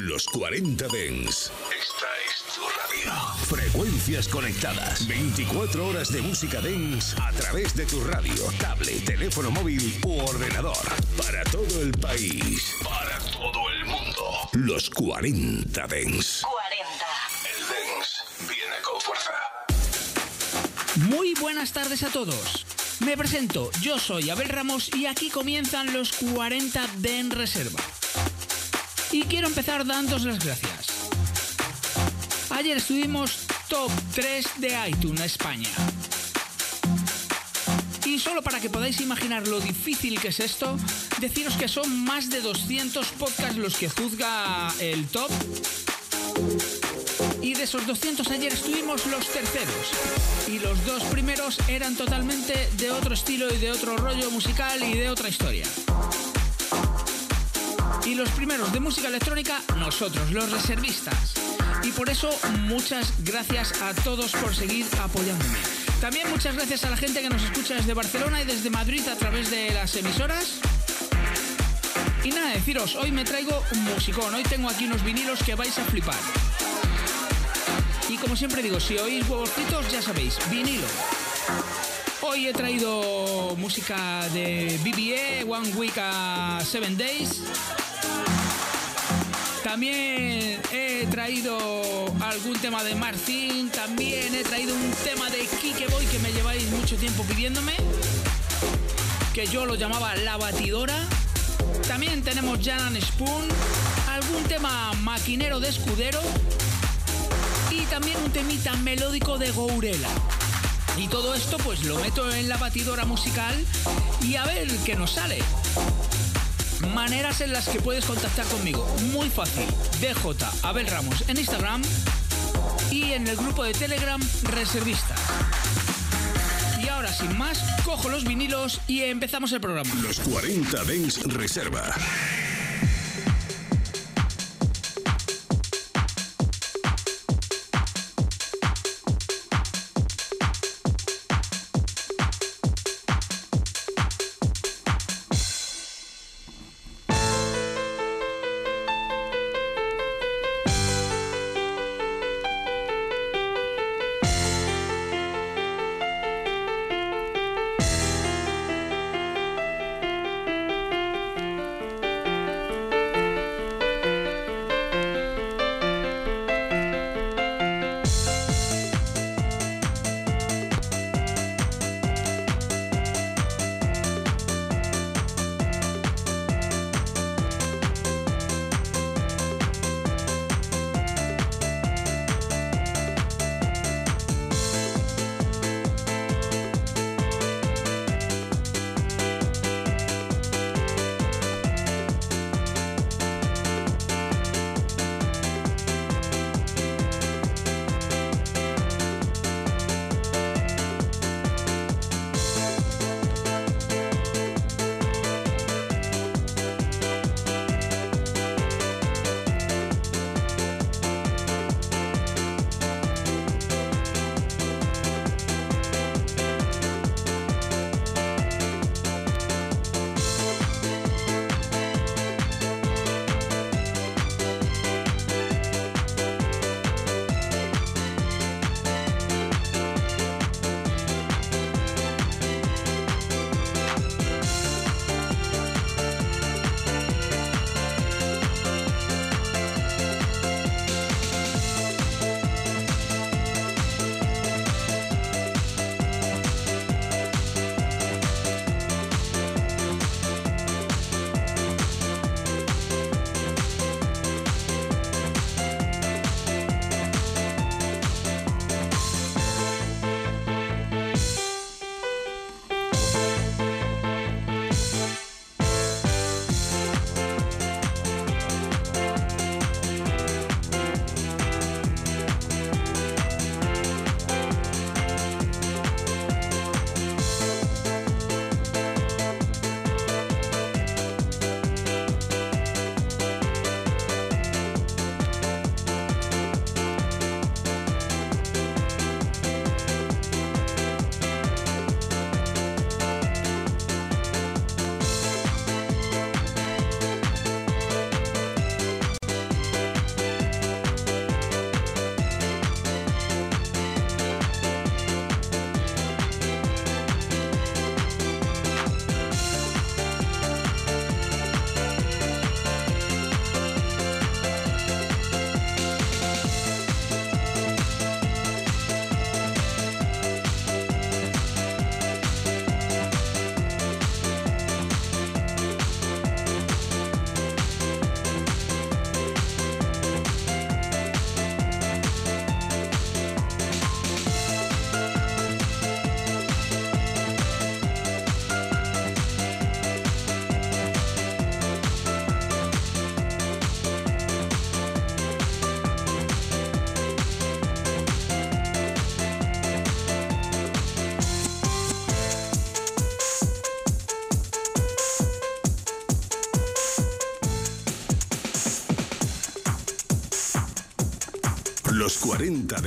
Los 40 Dens. Esta es tu radio. Frecuencias conectadas. 24 horas de música Dens a través de tu radio, tablet, teléfono móvil u ordenador. Para todo el país. Para todo el mundo. Los 40 Dens. 40. El Dens viene con fuerza. Muy buenas tardes a todos. Me presento, yo soy Abel Ramos y aquí comienzan los 40 de En Reserva. Y quiero empezar dándos las gracias. Ayer estuvimos top 3 de iTunes España. Y solo para que podáis imaginar lo difícil que es esto, deciros que son más de 200 podcasts los que juzga el top. Y de esos 200 ayer estuvimos los terceros. Y los dos primeros eran totalmente de otro estilo y de otro rollo musical y de otra historia. Y los primeros de música electrónica, nosotros, los reservistas. Y por eso muchas gracias a todos por seguir apoyándome. También muchas gracias a la gente que nos escucha desde Barcelona y desde Madrid a través de las emisoras. Y nada, deciros, hoy me traigo un musicón, hoy tengo aquí unos vinilos que vais a flipar. Y como siempre digo, si oís huevos fritos, ya sabéis, vinilo. Hoy he traído música de BBE, One Week a Seven Days. También he traído algún tema de Martin, también he traído un tema de Kike Boy que me lleváis mucho tiempo pidiéndome, que yo lo llamaba La Batidora. También tenemos Jan Spoon, algún tema maquinero de escudero y también un temita melódico de Gourela. Y todo esto pues lo meto en la batidora musical y a ver qué nos sale. Maneras en las que puedes contactar conmigo. Muy fácil. DJ Abel Ramos en Instagram y en el grupo de Telegram Reservistas. Y ahora sin más, cojo los vinilos y empezamos el programa. Los 40 Dens Reserva.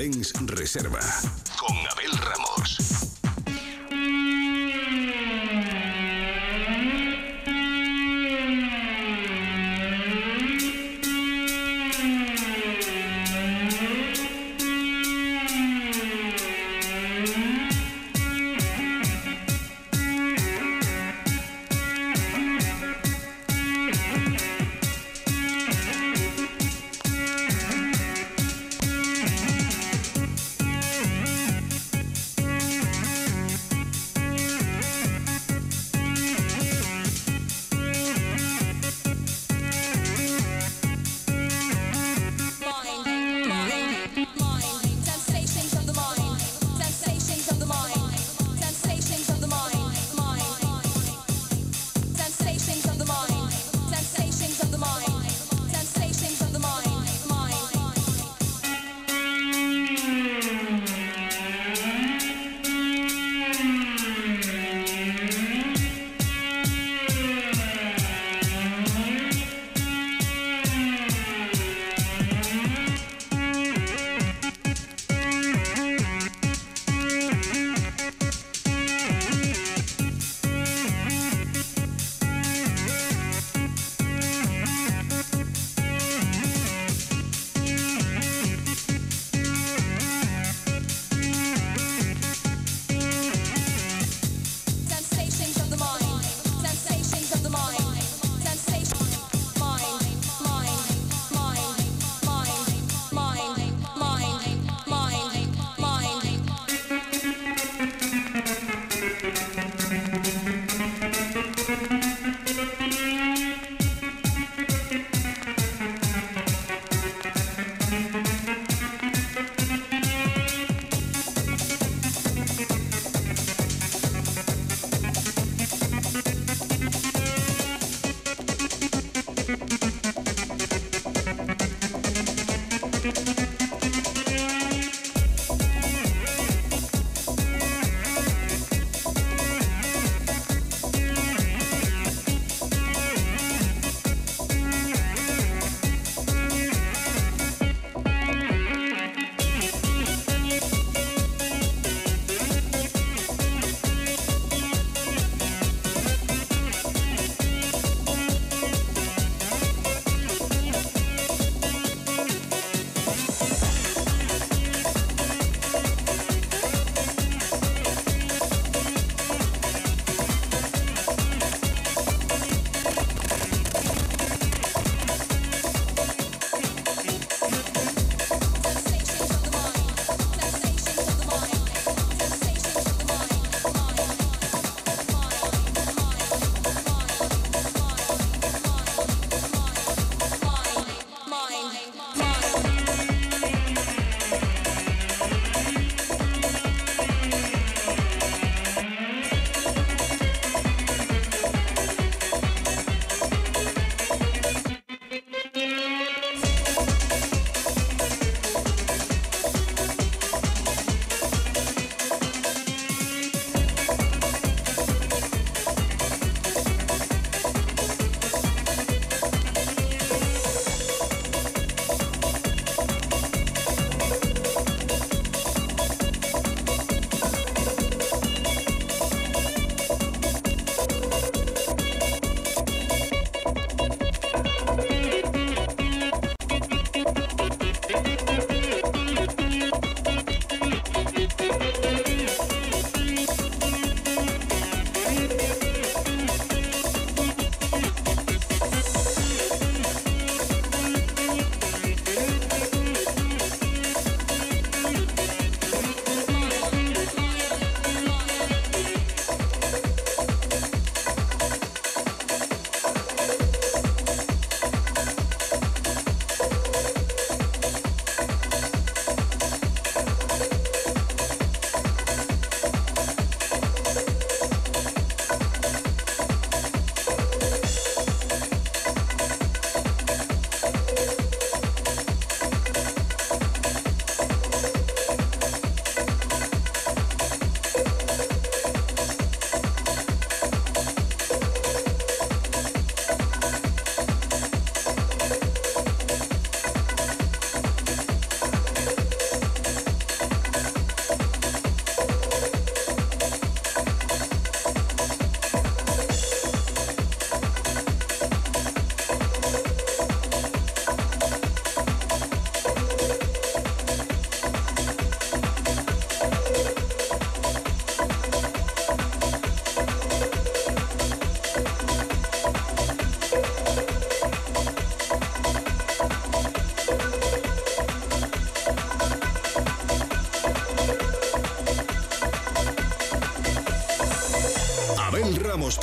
Dens Reserva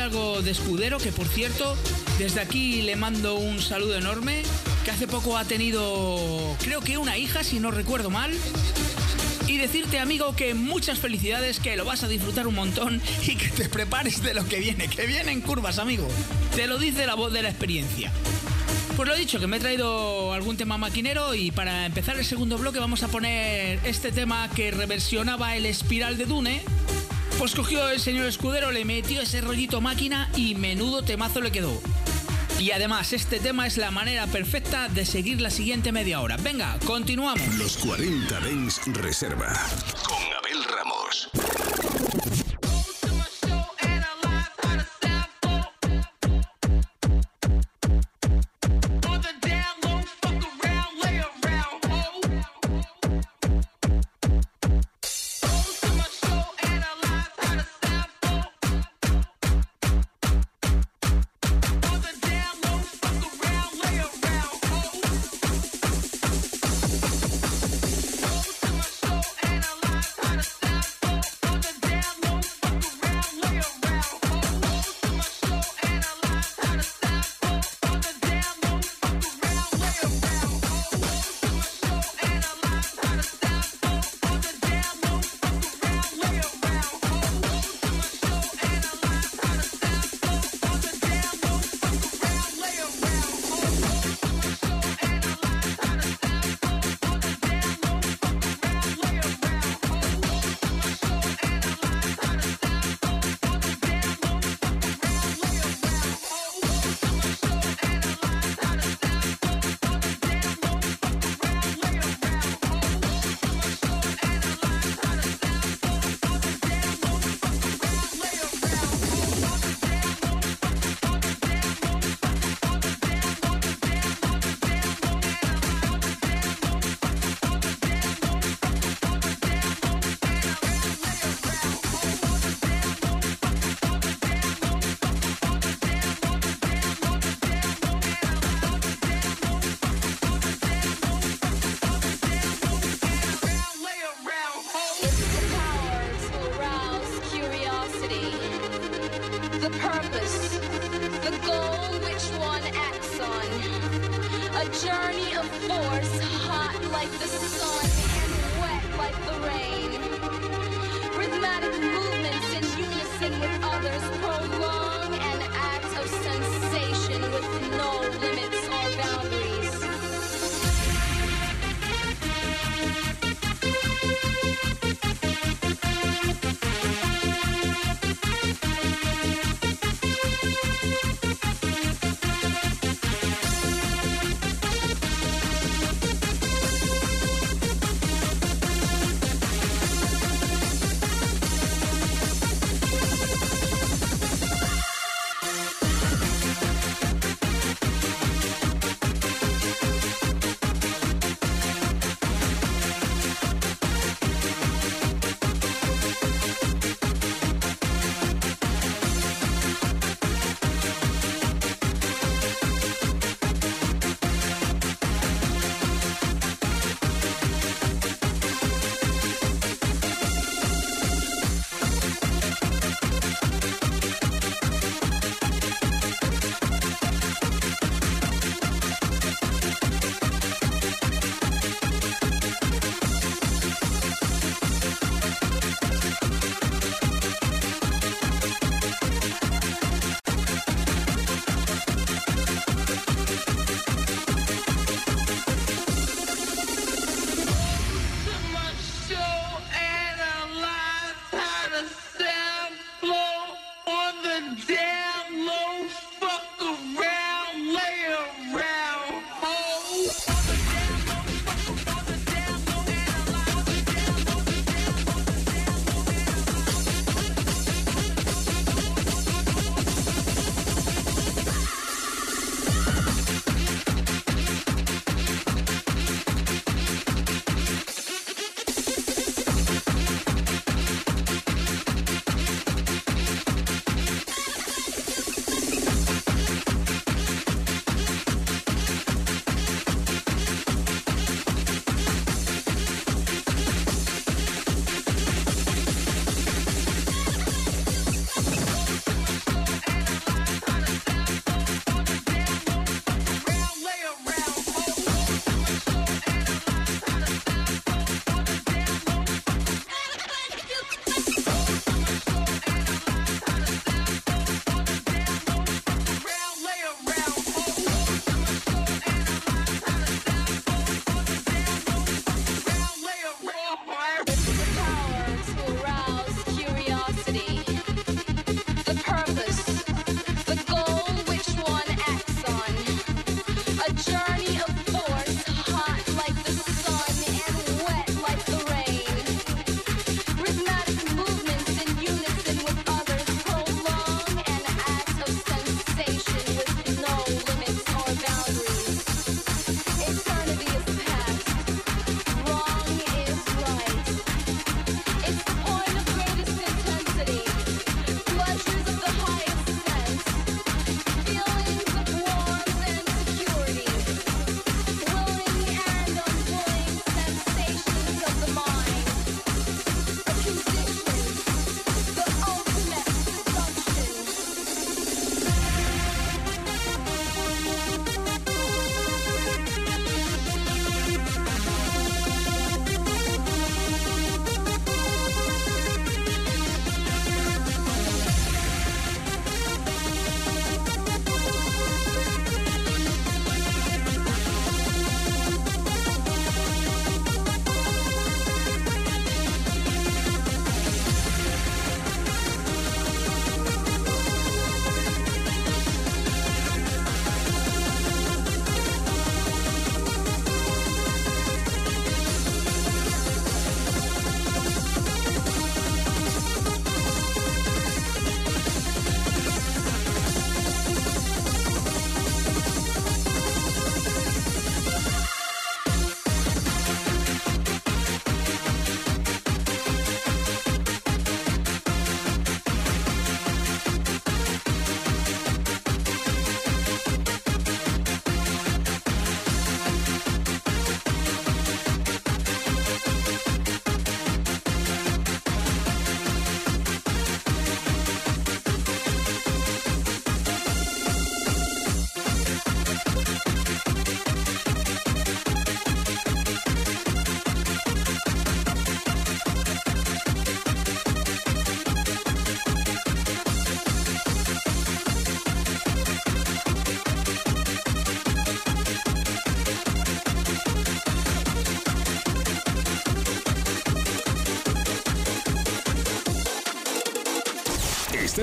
Algo de escudero, que por cierto, desde aquí le mando un saludo enorme, que hace poco ha tenido, creo que una hija, si no recuerdo mal. Y decirte, amigo, que muchas felicidades, que lo vas a disfrutar un montón y que te prepares de lo que viene, que vienen curvas, amigo. Te lo dice la voz de la experiencia. Pues lo he dicho, que me he traído algún tema maquinero y para empezar el segundo bloque vamos a poner este tema que reversionaba el espiral de Dune Pues cogió el señor Escudero, le metió ese rollito máquina y menudo temazo le quedó. Y además, este tema es la manera perfecta de seguir la siguiente media hora. Venga, continuamos. Los 40 Dens Reserva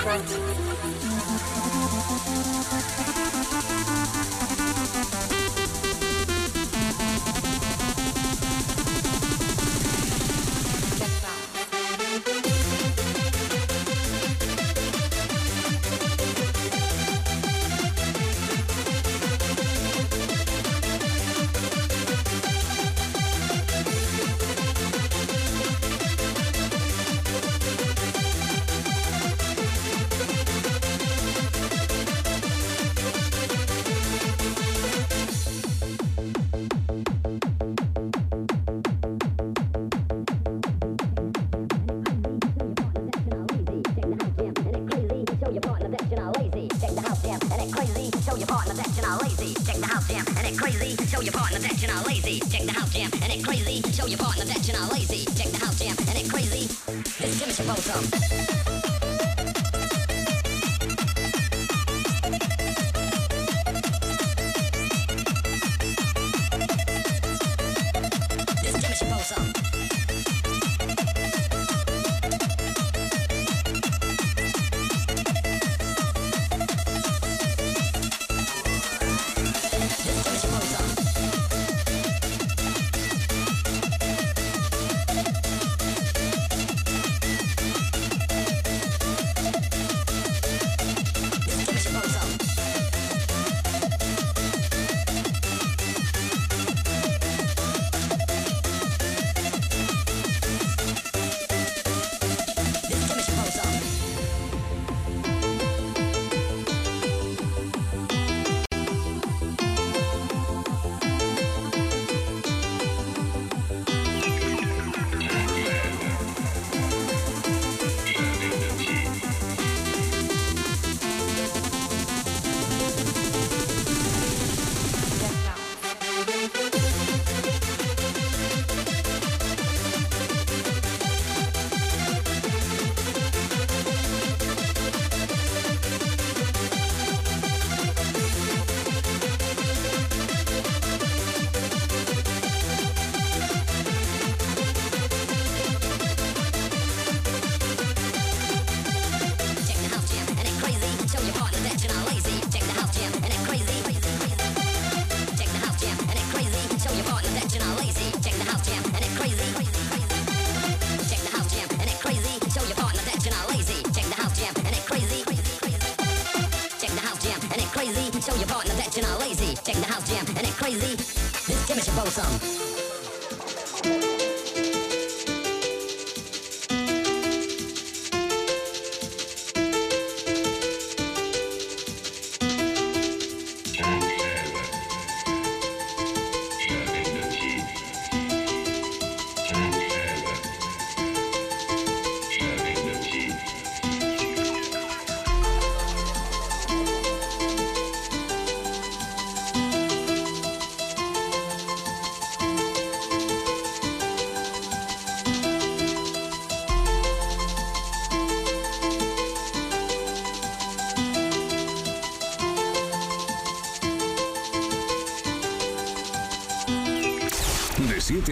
front.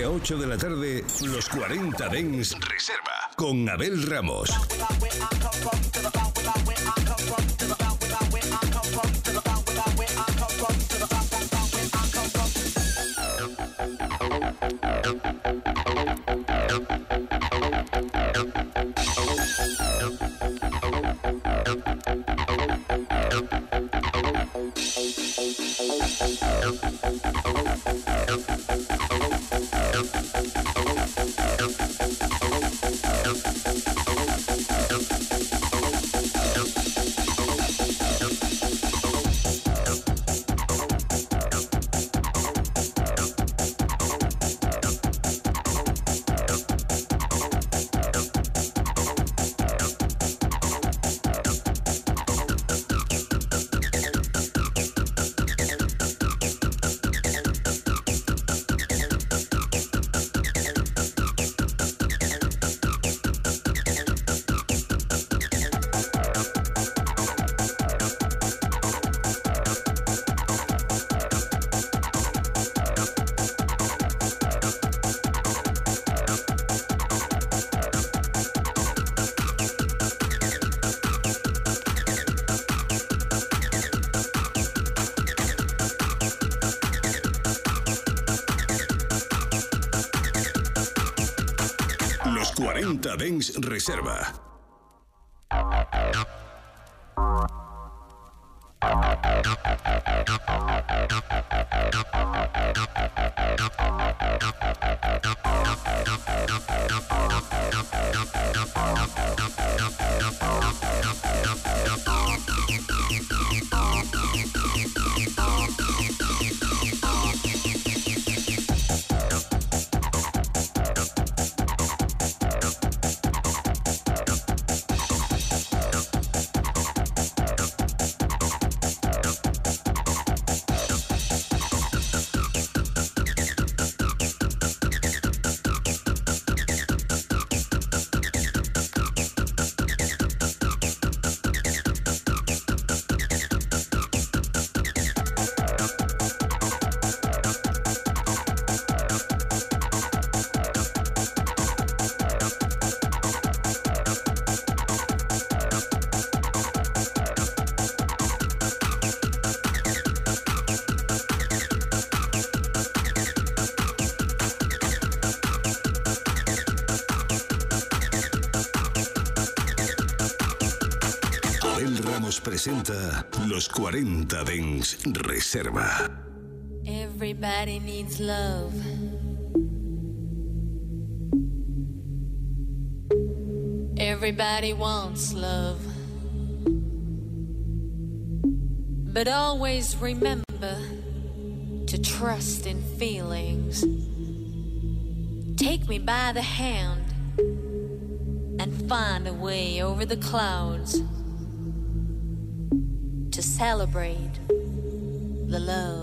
a 8 de la tarde, los 40 Dens Reserva con Abel Ramos. Montadens Reserva. Presenta los 40 Dens Reserva. Everybody needs love. Everybody wants love. But always remember to trust in feelings. Take me by the hand and find a way over the clouds celebrate the love.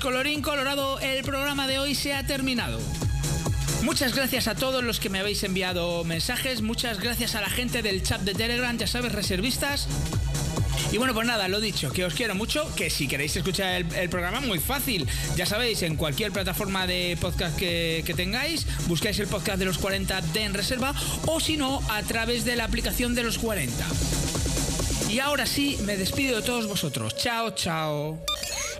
Colorín colorado, el programa de hoy se ha terminado. Muchas gracias a todos los que me habéis enviado mensajes, muchas gracias a la gente del chat de Telegram, ya sabes, reservistas. Y bueno, pues nada, lo dicho, que os quiero mucho, que si queréis escuchar el, programa, muy fácil. Ya sabéis, en cualquier plataforma de podcast que, que, tengáis, buscáis el podcast de los 40 de En Reserva o si no, a través de la aplicación de los 40. Y ahora sí, me despido de todos vosotros. Chao, chao.